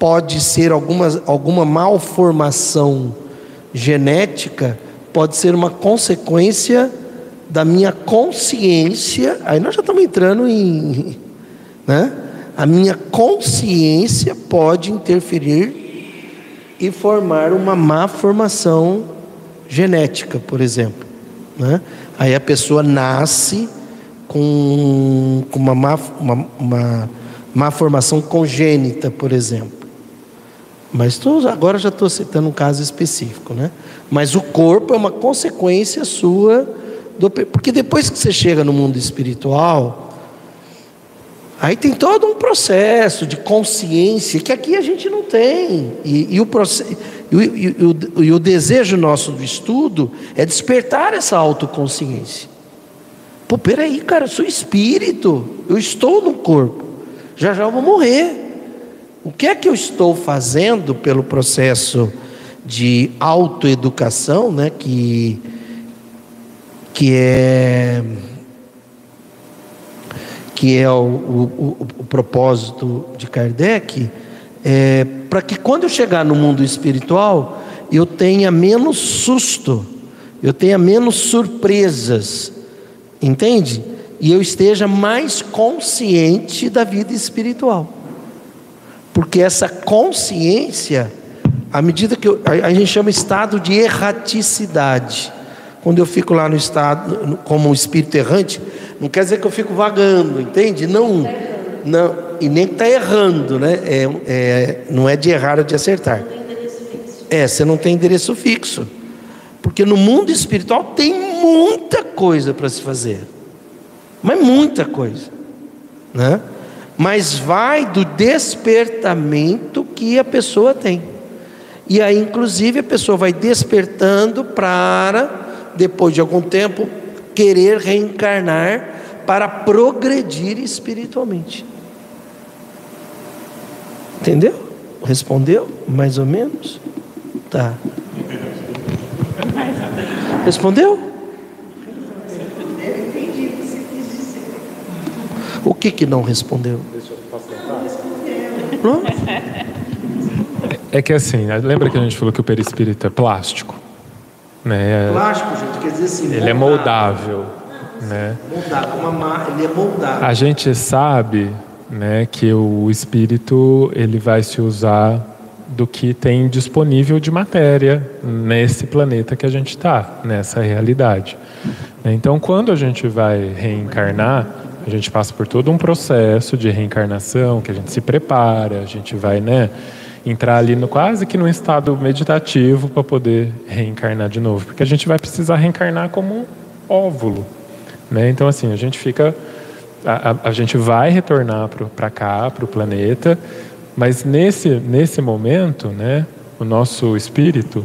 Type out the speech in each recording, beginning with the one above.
pode ser alguma, alguma malformação genética, pode ser uma consequência da minha consciência. Aí nós já estamos entrando em. Né? A minha consciência pode interferir e formar uma má formação genética, por exemplo. Né? Aí a pessoa nasce com, com uma, má, uma, uma má formação congênita, por exemplo. Mas tô, agora já estou citando um caso específico, né? Mas o corpo é uma consequência sua, do, porque depois que você chega no mundo espiritual, aí tem todo um processo de consciência que aqui a gente não tem. E, e o, e, e, e o desejo nosso do estudo é despertar essa autoconsciência. Pô, peraí, cara, eu sou espírito, eu estou no corpo, já já eu vou morrer. O que é que eu estou fazendo pelo processo de autoeducação, né, que, que é que é o, o, o propósito de Kardec, é, para que quando eu chegar no mundo espiritual, eu tenha menos susto, eu tenha menos surpresas, entende? E eu esteja mais consciente da vida espiritual. Porque essa consciência, à medida que eu, a, a gente chama estado de erraticidade. Quando eu fico lá no estado, como um espírito errante, não quer dizer que eu fico vagando, entende? Não, não e nem que está errando, né? É, é, não é de errar ou de acertar. É, você não tem endereço fixo. Porque no mundo espiritual tem muita coisa para se fazer. Mas muita coisa. Né? Mas vai do despertamento que a pessoa tem. E aí, inclusive, a pessoa vai despertando para, depois de algum tempo, querer reencarnar para progredir espiritualmente. Entendeu? Respondeu? Mais ou menos? Tá. Respondeu? O que que não respondeu? Não? É que assim, né, lembra que a gente falou que o perispírito é plástico? Né? É- plástico, gente, quer dizer assim. Ele moldável. é moldável. Né? Moldável, uma, ele é moldável. A gente sabe né, que o espírito ele vai se usar do que tem disponível de matéria nesse planeta que a gente está, nessa realidade. Então, quando a gente vai reencarnar, a gente passa por todo um processo de reencarnação, que a gente se prepara, a gente vai, né, entrar ali no quase que num estado meditativo para poder reencarnar de novo, porque a gente vai precisar reencarnar como um óvulo, né? Então assim, a gente fica a, a, a gente vai retornar para cá, para o planeta, mas nesse nesse momento, né, o nosso espírito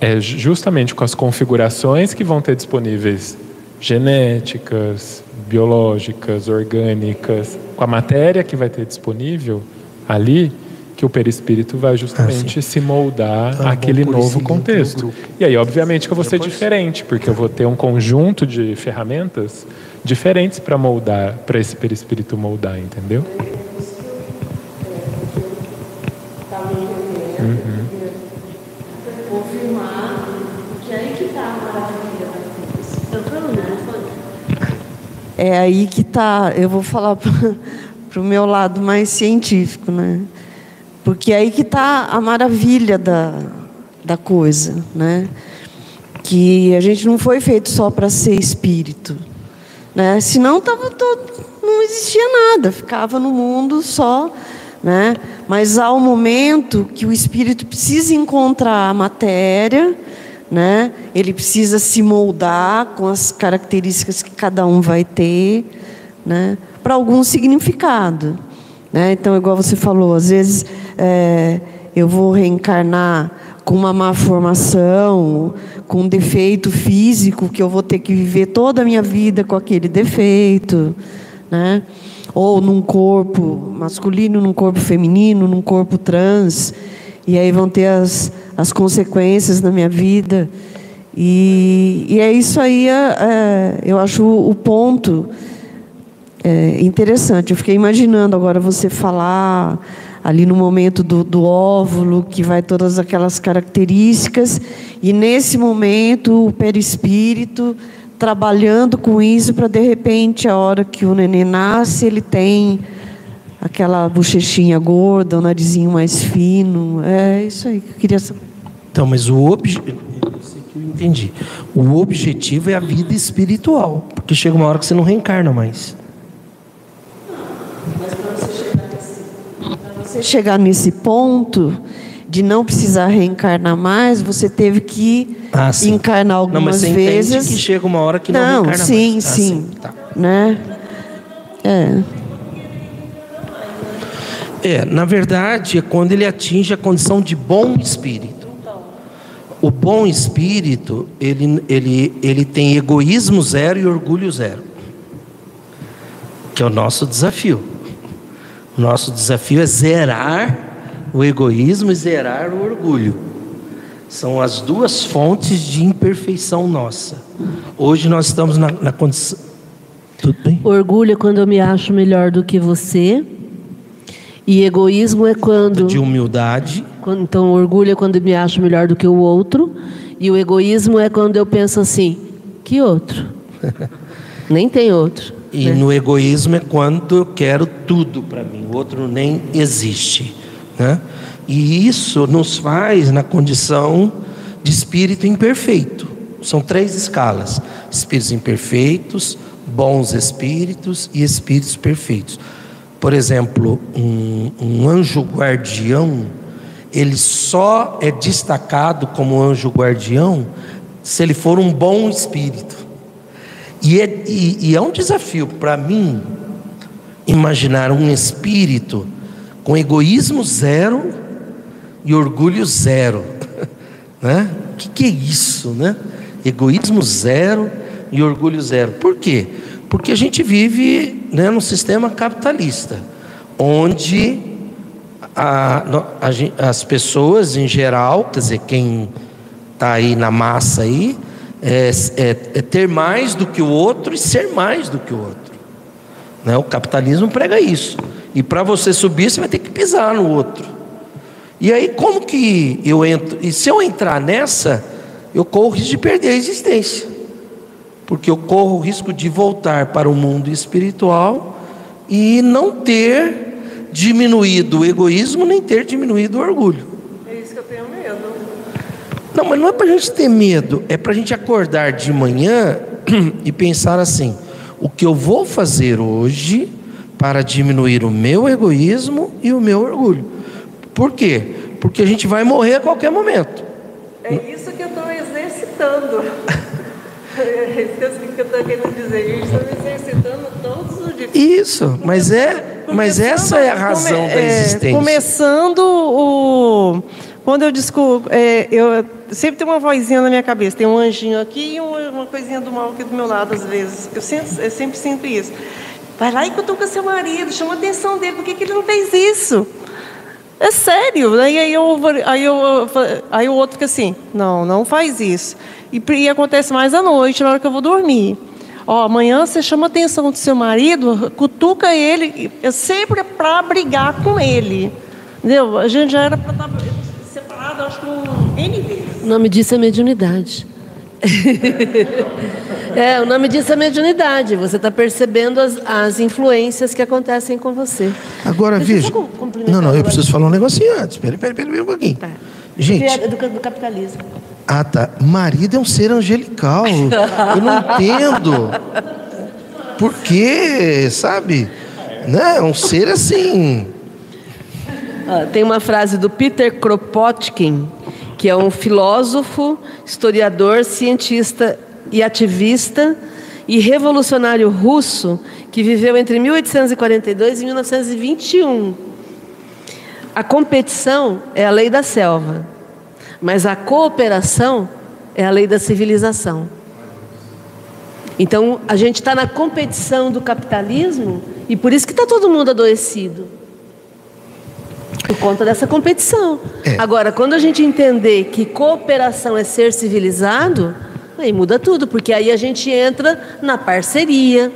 é justamente com as configurações que vão ter disponíveis genéticas, biológicas, orgânicas, com a matéria que vai ter disponível ali, que o perispírito vai justamente ah, se moldar ah, àquele novo contexto. E aí, obviamente, que eu vou ser diferente, porque eu vou ter um conjunto de ferramentas diferentes para moldar, para esse perispírito moldar, entendeu? É aí que está, eu vou falar para o meu lado mais científico, né? Porque é aí que está a maravilha da, da coisa, né? Que a gente não foi feito só para ser espírito, né? Senão tava todo, não existia nada, ficava no mundo só, né? Mas há um momento que o espírito precisa encontrar a matéria, né? Ele precisa se moldar com as características que cada um vai ter, né? Para algum significado, né? Então, igual você falou, às vezes é, eu vou reencarnar com uma má formação, com um defeito físico que eu vou ter que viver toda a minha vida com aquele defeito, né? Ou num corpo masculino, num corpo feminino, num corpo trans, e aí vão ter as as consequências na minha vida. E, e é isso aí, é, é, eu acho o ponto é, interessante. Eu fiquei imaginando agora você falar ali no momento do, do óvulo, que vai todas aquelas características, e nesse momento o perispírito trabalhando com isso para de repente a hora que o neném nasce ele tem aquela bochechinha gorda, o narizinho mais fino, é isso aí que eu queria saber. Então, mas o objetivo, eu entendi. O objetivo é a vida espiritual, porque chega uma hora que você não reencarna mais. você chegar nesse ponto de não precisar reencarnar mais, você teve que ah, encarnar algumas não, mas você vezes. que chega uma hora que não, não reencarna sim, mais. Ah, sim, sim, tá. né? É. É, na verdade, é quando ele atinge a condição de bom espírito. O bom espírito, ele, ele, ele tem egoísmo zero e orgulho zero. Que é o nosso desafio. Nosso desafio é zerar o egoísmo e zerar o orgulho. São as duas fontes de imperfeição nossa. Hoje nós estamos na, na condição. Tudo bem? Orgulho é quando eu me acho melhor do que você. E egoísmo é quando. De humildade. Então, orgulho é quando me acho melhor do que o outro. E o egoísmo é quando eu penso assim: que outro? Nem tem outro. E né? no egoísmo é quando eu quero tudo para mim, o outro nem existe. Né? E isso nos faz na condição de espírito imperfeito. São três escalas: espíritos imperfeitos, bons espíritos e espíritos perfeitos. Por exemplo, um, um anjo guardião, ele só é destacado como anjo guardião se ele for um bom espírito. E é, e, e é um desafio para mim imaginar um espírito com egoísmo zero e orgulho zero. Né? O que, que é isso? Né? Egoísmo zero e orgulho zero. Por quê? Porque a gente vive né, num sistema capitalista, onde a, a, as pessoas em geral, quer dizer, quem está aí na massa aí, é, é, é, ter mais do que o outro e ser mais do que o outro. Né? O capitalismo prega isso. E para você subir, você vai ter que pisar no outro. E aí, como que eu entro? E se eu entrar nessa, eu corro risco de perder a existência. Porque eu corro o risco de voltar para o mundo espiritual e não ter diminuído o egoísmo, nem ter diminuído o orgulho. Não, mas não é para a gente ter medo, é para a gente acordar de manhã e pensar assim: o que eu vou fazer hoje para diminuir o meu egoísmo e o meu orgulho. Por quê? Porque a gente vai morrer a qualquer momento. É isso que eu estou exercitando. é isso que eu estou querendo dizer. Exercitando todos os dias. Isso, mas é, mas essa é a razão come, da é, existência. É, começando o quando eu descubro, é, eu sempre tem uma vozinha na minha cabeça, tem um anjinho aqui e uma, uma coisinha do mal aqui do meu lado às vezes. Eu sempre, eu sempre sinto isso. Vai lá e cutuca seu marido, chama a atenção dele, por que, que ele não fez isso? É sério. Aí, aí, eu, aí, eu, aí o outro fica assim, não, não faz isso. E, e acontece mais à noite, na hora que eu vou dormir. Ó, amanhã você chama a atenção do seu marido, cutuca ele, é sempre para brigar com ele. Entendeu? A gente já era para estar tá separado, acho que um N vezes. O nome disso é mediunidade. é, o nome disso é mediunidade. Você está percebendo as, as influências que acontecem com você. Agora, veja. Não, não, eu preciso falar um negocinho antes. Espera, espera, espera um pouquinho. Tá. Gente. É do, do capitalismo. Ah, tá. Marido é um ser angelical. eu não entendo. Por quê, sabe? Né? É um ser assim. Ah, tem uma frase do Peter Kropotkin, que é um filósofo, historiador, cientista e ativista e revolucionário russo que viveu entre 1842 e 1921. A competição é a lei da selva, mas a cooperação é a lei da civilização. Então, a gente está na competição do capitalismo e por isso que está todo mundo adoecido. Por conta dessa competição. É. Agora, quando a gente entender que cooperação é ser civilizado, aí muda tudo, porque aí a gente entra na parceria,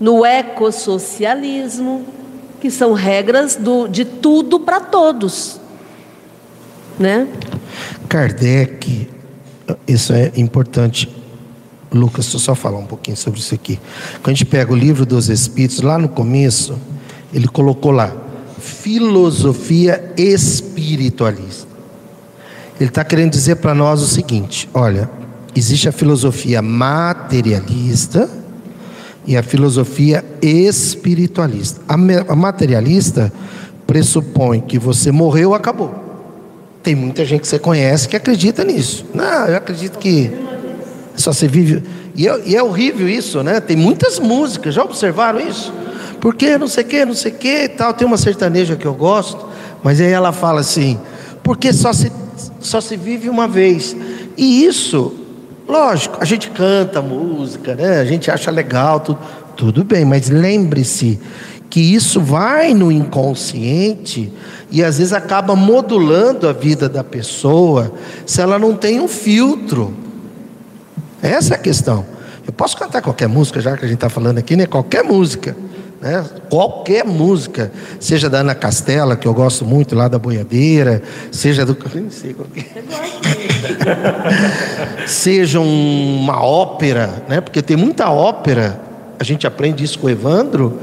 no ecossocialismo, que são regras do, de tudo para todos. Né? Kardec, isso é importante. Lucas, deixa eu só falar um pouquinho sobre isso aqui. Quando a gente pega o livro dos Espíritos, lá no começo, ele colocou lá, filosofia espiritualista. Ele está querendo dizer para nós o seguinte: olha, existe a filosofia materialista e a filosofia espiritualista. A materialista pressupõe que você morreu, acabou. Tem muita gente que você conhece que acredita nisso. Não, eu acredito que só se vive. E é, e é horrível isso, né? Tem muitas músicas, já observaram isso? Porque não sei o que, não sei o que tal. Tem uma sertaneja que eu gosto, mas aí ela fala assim: porque só se, só se vive uma vez. E isso, lógico, a gente canta música, né? A gente acha legal, tudo, tudo bem, mas lembre-se que isso vai no inconsciente e às vezes acaba modulando a vida da pessoa se ela não tem um filtro. Essa é a questão. Eu posso cantar qualquer música, já que a gente está falando aqui, né? Qualquer música. Né? Qualquer música, seja da Ana Castela, que eu gosto muito, lá da Boiadeira, seja do. Nem sei qual que é. seja uma ópera, né? Porque tem muita ópera, a gente aprende isso com o Evandro,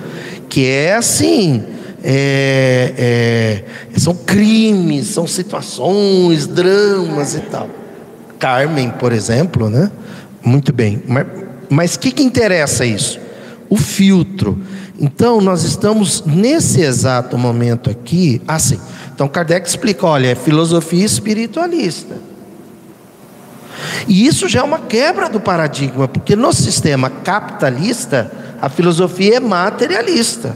que é assim. É, é, são crimes, são situações, dramas e tal. Carmen, por exemplo, né? Muito bem. Mas o que, que interessa isso? O filtro. Então, nós estamos nesse exato momento aqui, assim. Então, Kardec explica: olha, é filosofia espiritualista. E isso já é uma quebra do paradigma, porque no sistema capitalista, a filosofia é materialista.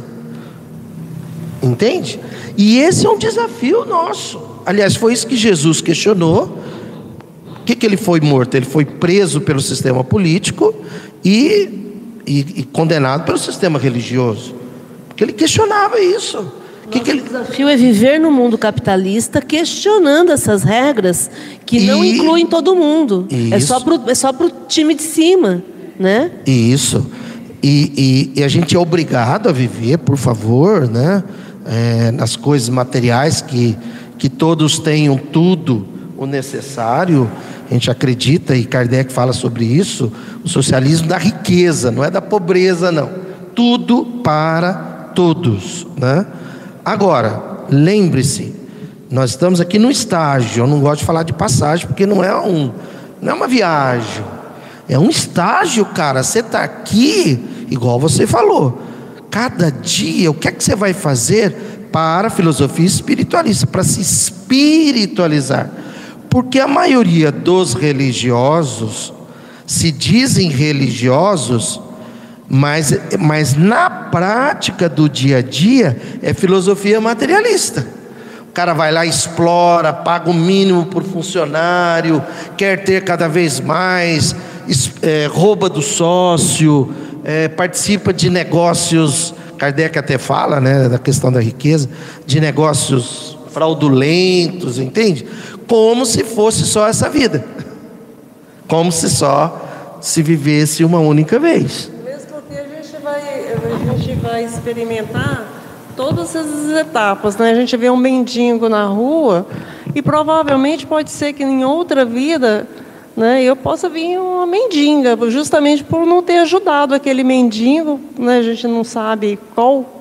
Entende? E esse é um desafio nosso. Aliás, foi isso que Jesus questionou. O que, que ele foi morto? Ele foi preso pelo sistema político e, e, e condenado pelo sistema religioso. Porque ele questionava isso. Que que ele... O desafio é viver no mundo capitalista questionando essas regras que e... não incluem todo mundo. Isso. É só para o é time de cima. Né? Isso. E, e, e, a gente é obrigado a viver, por favor, né? É, nas coisas materiais, que, que todos tenham tudo o necessário. A gente acredita, e Kardec fala sobre isso, o socialismo da riqueza, não é da pobreza, não. Tudo para todos. Né? Agora, lembre-se, nós estamos aqui no estágio, eu não gosto de falar de passagem, porque não é, um, não é uma viagem, é um estágio, cara. Você está aqui igual você falou. Cada dia, o que é que você vai fazer para a filosofia espiritualista, para se espiritualizar? Porque a maioria dos religiosos se dizem religiosos, mas, mas na prática do dia a dia é filosofia materialista. O cara vai lá, explora, paga o mínimo por funcionário, quer ter cada vez mais, é, rouba do sócio, é, participa de negócios, Kardec até fala, né, da questão da riqueza, de negócios fraudulentos, entende? Como se fosse só essa vida, como se só se vivesse uma única vez. Mesmo porque a gente vai, a gente vai experimentar todas essas etapas, né? A gente vê um mendigo na rua e provavelmente pode ser que em outra vida né, eu possa vir uma mendiga, justamente por não ter ajudado aquele mendigo, né, a gente não sabe qual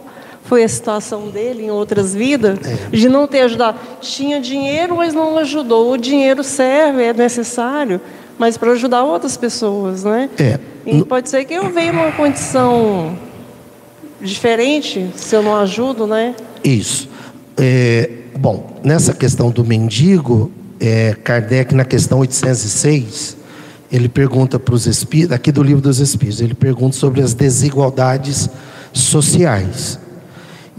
foi a situação dele em outras vidas, é. de não ter ajudado. Tinha dinheiro, mas não ajudou. O dinheiro serve, é necessário, mas para ajudar outras pessoas, né? É. E pode ser que eu venha uma condição diferente se eu não ajudo, né? Isso. É, bom, nessa questão do mendigo, é, Kardec, na questão 806, ele pergunta para os espíritos, aqui do livro dos espíritos, ele pergunta sobre as desigualdades sociais.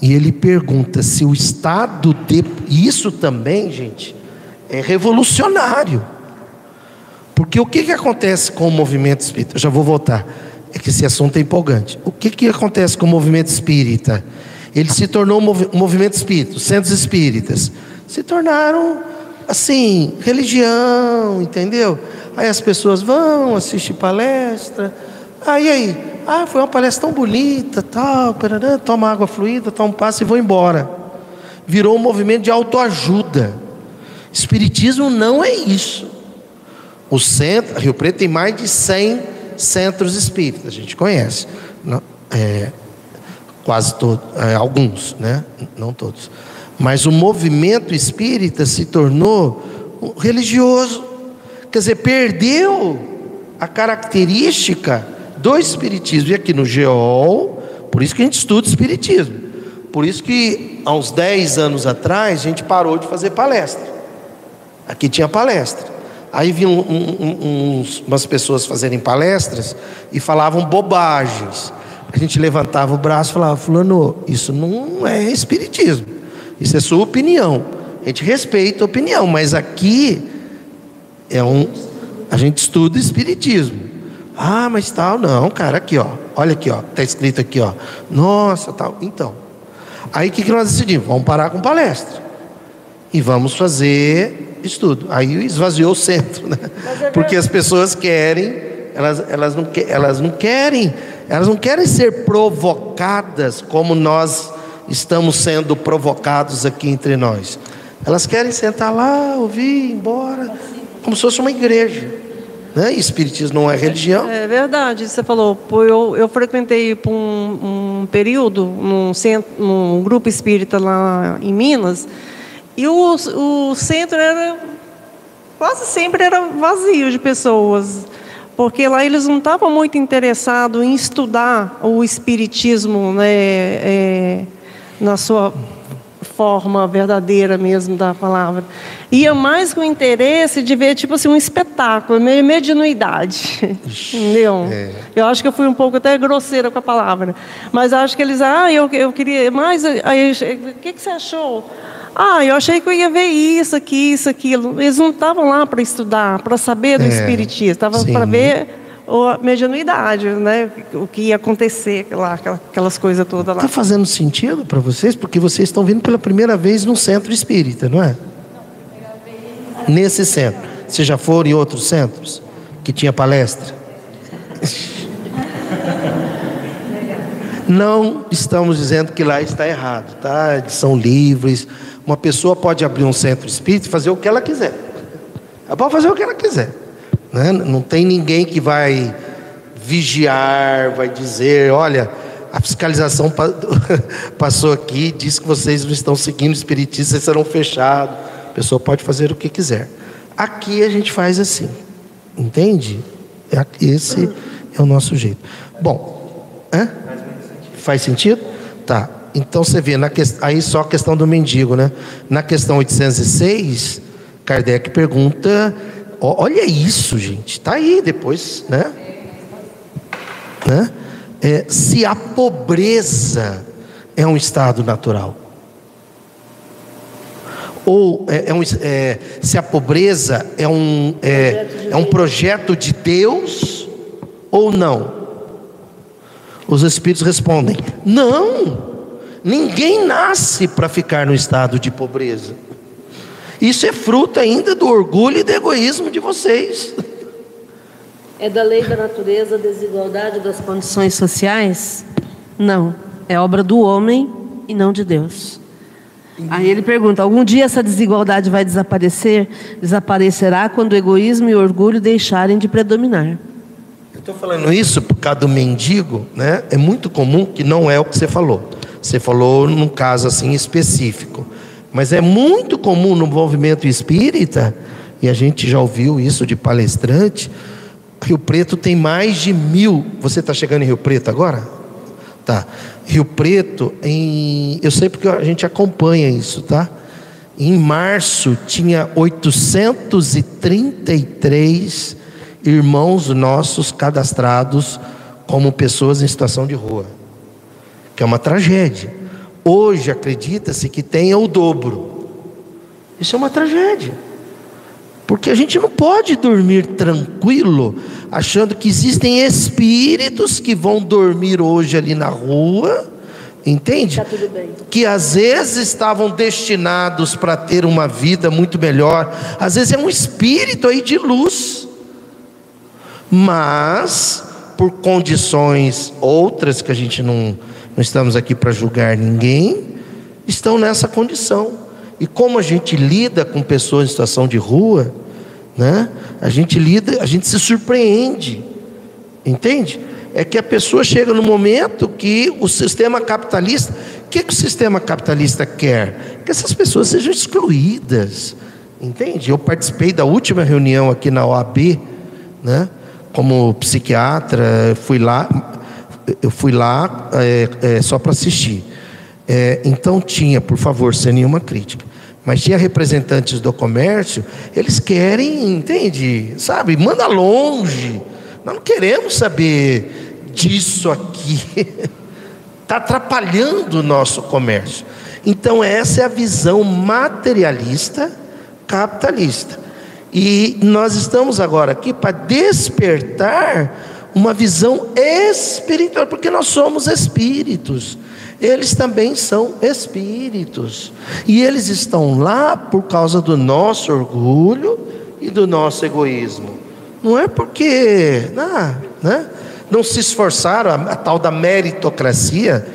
E ele pergunta se o estado de. Isso também, gente, é revolucionário. Porque o que, que acontece com o movimento espírita? Eu já vou voltar. É que esse assunto é empolgante. O que, que acontece com o movimento espírita? Ele se tornou um movimento espírita, os centros espíritas se tornaram assim, religião, entendeu? Aí as pessoas vão assistir palestra, Aí aí, ah, foi uma palestra tão bonita, tal, parará, toma água fluida, toma um passo e vou embora. Virou um movimento de autoajuda. Espiritismo não é isso. O centro, Rio Preto tem mais de 100 centros espíritas, a gente conhece. Não, é, quase todos, é, alguns, né? Não todos. Mas o movimento espírita se tornou religioso. Quer dizer, perdeu a característica do espiritismo. E aqui no GEOL, por isso que a gente estuda espiritismo. Por isso que há uns 10 anos atrás a gente parou de fazer palestra. Aqui tinha palestra. Aí vinham um, um, umas pessoas fazerem palestras e falavam bobagens. A gente levantava o braço e falava, fulano, isso não é espiritismo. Isso é sua opinião. A gente respeita a opinião, mas aqui é um. A gente estuda espiritismo. Ah, mas tal, não, cara, aqui, ó. Olha aqui, ó. Está escrito aqui, ó. Nossa, tal. Então. Aí o que, que nós decidimos? Vamos parar com palestra. E vamos fazer estudo. Aí esvaziou o centro, né? É Porque as pessoas querem, elas, elas, não, elas não querem, elas não querem ser provocadas como nós estamos sendo provocados aqui entre nós. Elas querem sentar lá, ouvir, ir embora, como se fosse uma igreja. Né? Espiritismo não é religião. É, é verdade, você falou. Eu, eu frequentei por um, um período num, centro, num grupo espírita lá em Minas, e o, o centro era quase sempre era vazio de pessoas porque lá eles não estavam muito interessados em estudar o espiritismo né, é, na sua forma verdadeira mesmo da palavra. Ia mais com interesse de ver, tipo assim, um espetáculo, meio mediunidade. Entendeu? É. Eu acho que eu fui um pouco até grosseira com a palavra. Mas acho que eles, ah, eu, eu queria mais. Aí, o que, que você achou? Ah, eu achei que eu ia ver isso aqui, isso, aquilo. Eles não estavam lá para estudar, para saber do é, espiritismo, estavam para ver a medianuidade, né? O que ia acontecer lá, aquelas coisas todas lá. Está fazendo sentido para vocês? Porque vocês estão vindo pela primeira vez no centro espírita, não é? Nesse centro. Vocês já foram em outros centros que tinha palestra? Não estamos dizendo que lá está errado, tá? São livres. Uma pessoa pode abrir um centro espírita e fazer o que ela quiser. Ela pode fazer o que ela quiser. Né? Não tem ninguém que vai vigiar, vai dizer: olha, a fiscalização passou aqui, disse que vocês não estão seguindo o espiritismo, vocês serão fechados. A pessoa pode fazer o que quiser. Aqui a gente faz assim, entende? É esse é o nosso jeito. Bom, hã? faz sentido? Tá. Então você vê, na que... aí só a questão do mendigo, né? Na questão 806, Kardec pergunta Olha isso, gente. Está aí depois, né? né? É, se a pobreza é um estado natural, ou é, é um, é, se a pobreza é um, é, é um projeto de Deus ou não? Os espíritos respondem: não. Ninguém nasce para ficar no estado de pobreza. Isso é fruto ainda do orgulho e do egoísmo de vocês. É da lei da natureza a desigualdade das condições sociais? Não. É obra do homem e não de Deus. Aí ele pergunta: algum dia essa desigualdade vai desaparecer? Desaparecerá quando o egoísmo e o orgulho deixarem de predominar. Eu estou falando isso por causa do mendigo, né? É muito comum que não é o que você falou. Você falou num caso assim específico. Mas é muito comum no movimento espírita, e a gente já ouviu isso de palestrante. Rio Preto tem mais de mil. Você está chegando em Rio Preto agora? Tá. Rio Preto, em, eu sei porque a gente acompanha isso, tá? Em março tinha 833 irmãos nossos cadastrados como pessoas em situação de rua, que é uma tragédia. Hoje acredita-se que tenha o dobro. Isso é uma tragédia. Porque a gente não pode dormir tranquilo, achando que existem espíritos que vão dormir hoje ali na rua, entende? Tá que às vezes estavam destinados para ter uma vida muito melhor, às vezes é um espírito aí de luz, mas por condições outras que a gente não, não estamos aqui para julgar ninguém, estão nessa condição. E como a gente lida com pessoas em situação de rua, né? A gente lida, a gente se surpreende. Entende? É que a pessoa chega no momento que o sistema capitalista, o que, que o sistema capitalista quer? Que essas pessoas sejam excluídas. Entende? Eu participei da última reunião aqui na OAB, né? Como psiquiatra, fui lá, eu fui lá é, é, só para assistir. É, então tinha, por favor, sem nenhuma crítica. Mas tinha representantes do comércio, eles querem, entende? Sabe, manda longe. Nós não queremos saber disso aqui. Está atrapalhando o nosso comércio. Então, essa é a visão materialista capitalista. E nós estamos agora aqui para despertar uma visão espiritual, porque nós somos espíritos. Eles também são espíritos. E eles estão lá por causa do nosso orgulho e do nosso egoísmo. Não é porque não, né, não se esforçaram, a, a tal da meritocracia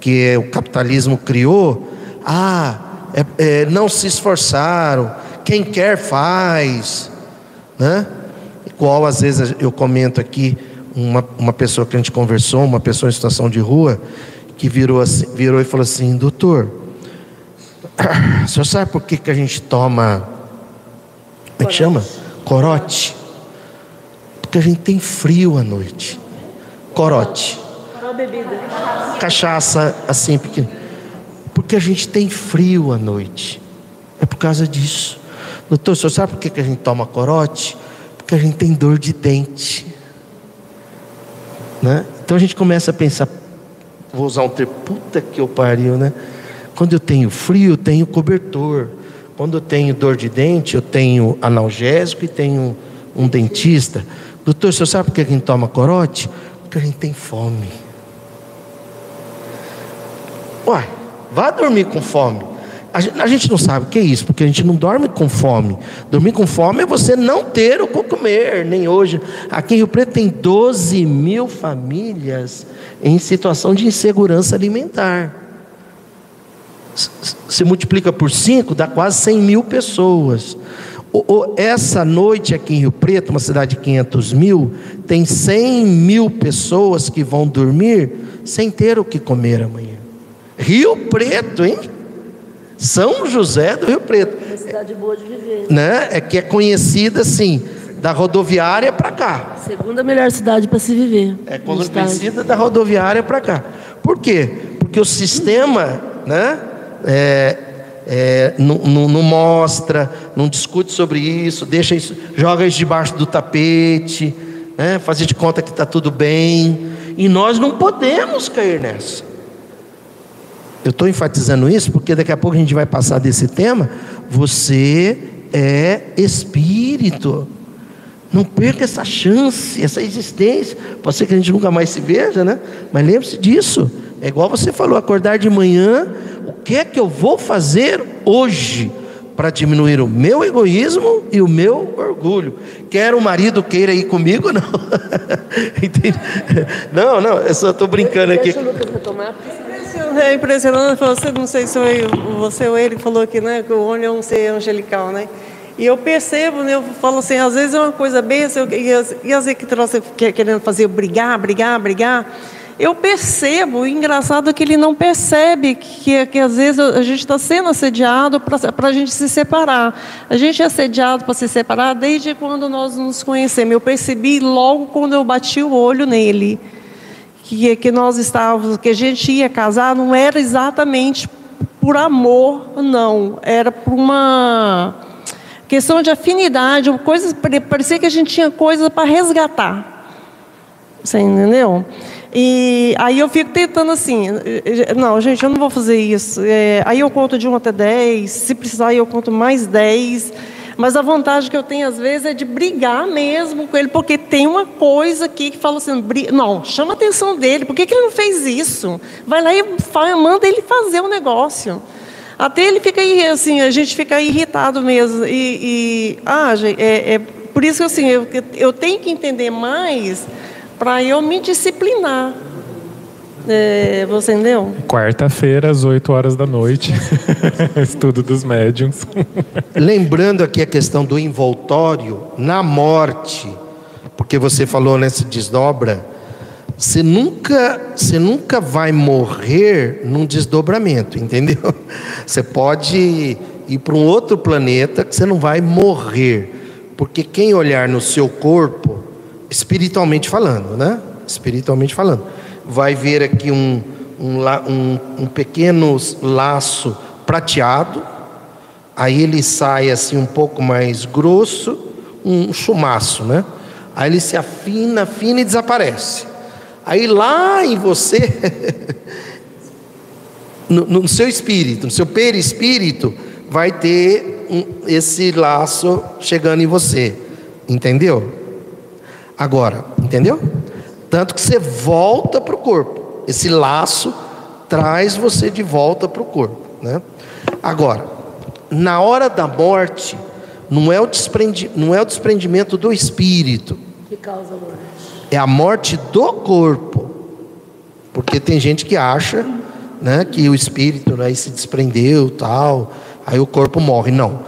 que o capitalismo criou. Ah, é, é, não se esforçaram, quem quer faz, né? Igual às vezes eu comento aqui uma, uma pessoa que a gente conversou, uma pessoa em situação de rua, que virou, assim, virou e falou assim: Doutor, o senhor sabe por que, que a gente toma. Como é que chama? Corote. Porque a gente tem frio à noite. Corote. Cachaça assim pequeno. Porque a gente tem frio à noite. É por causa disso. Doutor, o senhor sabe por que, que a gente toma corote? Porque a gente tem dor de dente. Né? Então a gente começa a pensar, vou usar um termo, puta que eu pariu, né? Quando eu tenho frio, eu tenho cobertor. Quando eu tenho dor de dente, eu tenho analgésico e tenho um dentista. Doutor, o senhor sabe por que a gente toma corote? Porque a gente tem fome. Uai, vá dormir com fome. A gente não sabe o que é isso, porque a gente não dorme com fome. Dormir com fome é você não ter o que comer, nem hoje. Aqui em Rio Preto tem 12 mil famílias em situação de insegurança alimentar. Se multiplica por 5, dá quase 100 mil pessoas. Essa noite aqui em Rio Preto, uma cidade de 500 mil, tem 100 mil pessoas que vão dormir sem ter o que comer amanhã. Rio Preto, hein? São José do Rio Preto. Uma cidade boa de viver. Né? É que é conhecida assim, da rodoviária para cá. Segunda melhor cidade para se viver. É conhecida da rodoviária para cá. Por quê? Porque o sistema, né? É, é, não, não, não, mostra, não discute sobre isso, deixa isso, joga isso debaixo do tapete, né? fazer de conta que está tudo bem. E nós não podemos cair nessa. Eu estou enfatizando isso porque daqui a pouco a gente vai passar desse tema. Você é espírito. Não perca essa chance, essa existência. Pode ser que a gente nunca mais se veja, né? Mas lembre-se disso. É igual você falou: acordar de manhã. O que é que eu vou fazer hoje para diminuir o meu egoísmo e o meu orgulho? Quer o marido queira ir comigo? Não. não, não, eu só estou brincando aqui. Deixa o Lucas retomar, é impressionante, você, não sei se foi você ou ele falou que, né, que o olho é um ser angelical, né? E eu percebo, né, eu falo assim, às vezes é uma coisa bem, assim, e, às vezes que trouxe querendo fazer brigar, brigar, brigar, eu percebo, engraçado que ele não percebe que, que às vezes a gente está sendo assediado para a gente se separar. A gente é assediado para se separar desde quando nós nos conhecemos. Eu percebi logo quando eu bati o olho nele que, que nós estávamos, que a gente ia casar, não era exatamente por amor, não. Era por uma questão de afinidade, coisas, parecia que a gente tinha coisas para resgatar. Você entendeu? E aí eu fico tentando assim, não, gente, eu não vou fazer isso. É, aí eu conto de 1 até 10, se precisar eu conto mais 10. Mas a vantagem que eu tenho às vezes é de brigar mesmo com ele, porque tem uma coisa aqui que fala assim: não, chama a atenção dele, por que, que ele não fez isso? Vai lá e fala, manda ele fazer o negócio. Até ele fica assim, a gente fica irritado mesmo. E, e ah, é, é por isso que assim, eu, eu tenho que entender mais para eu me disciplinar. É, você entendeu? Quarta-feira, às 8 horas da noite, estudo dos médiums. Lembrando aqui a questão do envoltório, na morte, porque você falou nessa desdobra, você nunca, você nunca vai morrer num desdobramento, entendeu? Você pode ir para um outro planeta que você não vai morrer, porque quem olhar no seu corpo, espiritualmente falando, né? Espiritualmente falando, vai ver aqui um, um, um, um pequeno laço prateado, aí ele sai assim um pouco mais grosso, um chumaço, né? Aí ele se afina, afina e desaparece. Aí lá em você, no, no, seu espírito, no seu perispírito, vai ter um, esse laço chegando em você. Entendeu? Agora, entendeu? Tanto que você volta para o corpo. Esse laço traz você de volta para o corpo. Né? Agora, na hora da morte, não é o, desprendi, não é o desprendimento do espírito. Que causa a morte? É a morte do corpo. Porque tem gente que acha né, que o espírito né, se desprendeu, tal, aí o corpo morre. Não.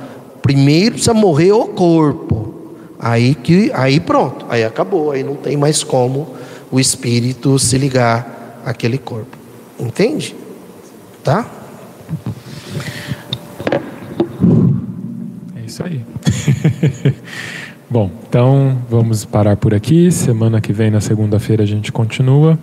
Primeiro precisa morrer o corpo. Aí que aí pronto, aí acabou, aí não tem mais como o espírito se ligar àquele corpo. Entende? Tá? É isso aí. Bom, então vamos parar por aqui. Semana que vem, na segunda-feira, a gente continua.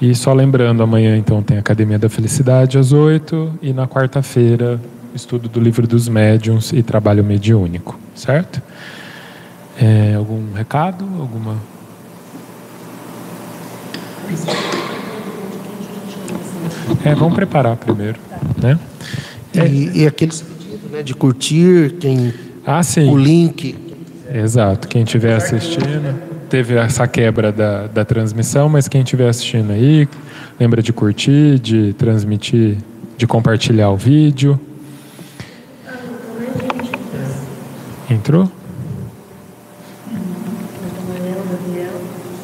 E só lembrando, amanhã então tem Academia da Felicidade às oito e na quarta-feira estudo do livro dos médiuns e trabalho mediúnico, certo? É, algum recado? Alguma? É, vamos preparar primeiro, né? É. E, e aquele sentido, né, de curtir, quem ah, sim. o link. Exato. Quem estiver assistindo, teve essa quebra da, da transmissão, mas quem estiver assistindo aí, lembra de curtir, de transmitir, de compartilhar o vídeo. Entrou?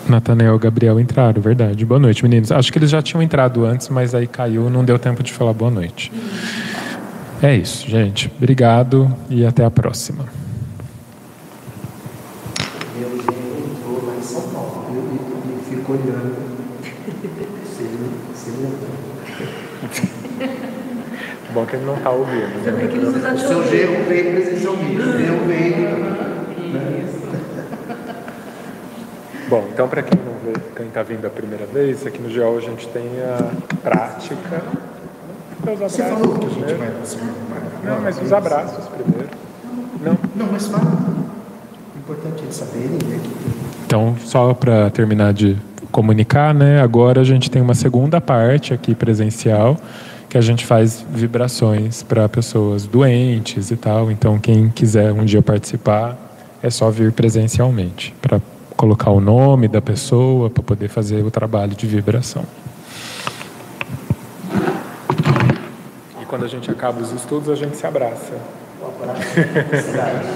Nathanael e Gabriel entraram, verdade. Boa noite, meninos. Acho que eles já tinham entrado antes, mas aí caiu, não deu tempo de falar boa noite. É isso, gente. Obrigado e até a próxima. Meu genro entrou lá em São Paulo. Eu fico olhando. Bom que ele não está ouvindo. Né? O seu genro veio presencialmente. Eu venho. Bom, então para quem não vê, quem está vindo a primeira vez, aqui no GEOL a gente tem a prática. Você falou que a gente vai Não, mas os abraços primeiro. Não? Não, mas fala. O importante é saberem né, que. Então, só para terminar de comunicar, né? Agora a gente tem uma segunda parte aqui presencial que a gente faz vibrações para pessoas doentes e tal. Então, quem quiser um dia participar, é só vir presencialmente para colocar o nome da pessoa para poder fazer o trabalho de vibração. E quando a gente acaba os estudos, a gente se abraça. Saudade,